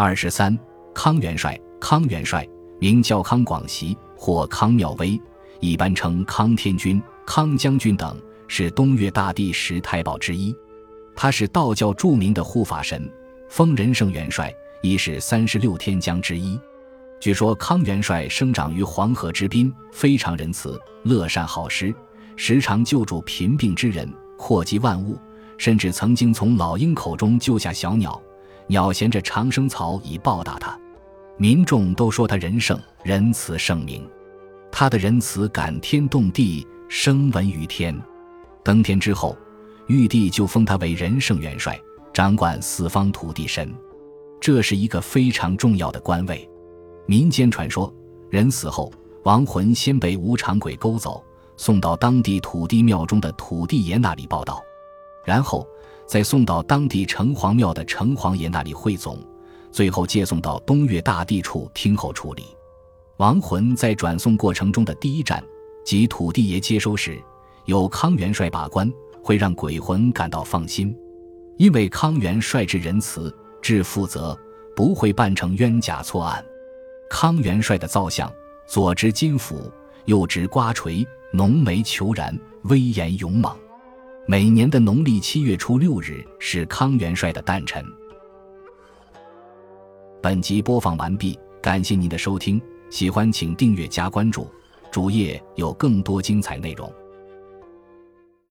二十三，康元帅，康元帅名叫康广习或康妙威，一般称康天君、康将军等，是东岳大帝十太保之一。他是道教著名的护法神，封仁圣元帅，亦是三十六天将之一。据说康元帅生长于黄河之滨，非常仁慈、乐善好施，时常救助贫病之人，祸及万物，甚至曾经从老鹰口中救下小鸟，鸟衔着长生草以报答他。民众都说他仁圣、仁慈圣明，他的仁慈感天动地，声闻于天。登天之后，玉帝就封他为仁圣元帅，掌管四方土地神，这是一个非常重要的官位。民间传说，人死后，亡魂先被无常鬼勾走，送到当地土地庙中的土地爷那里报道，然后再送到当地城隍庙的城隍爷那里汇总，最后接送到东岳大帝处听候处理。亡魂在转送过程中的第一站，即土地爷接收时，由康元帅把关，会让鬼魂感到放心，因为康元帅至仁慈、至负责，不会办成冤假错案。康元帅的造像，左执金斧，右执瓜锤，浓眉虬髯，威严勇猛。每年的农历七月初六日是康元帅的诞辰。本集播放完毕，感谢您的收听，喜欢请订阅加关注，主页有更多精彩内容。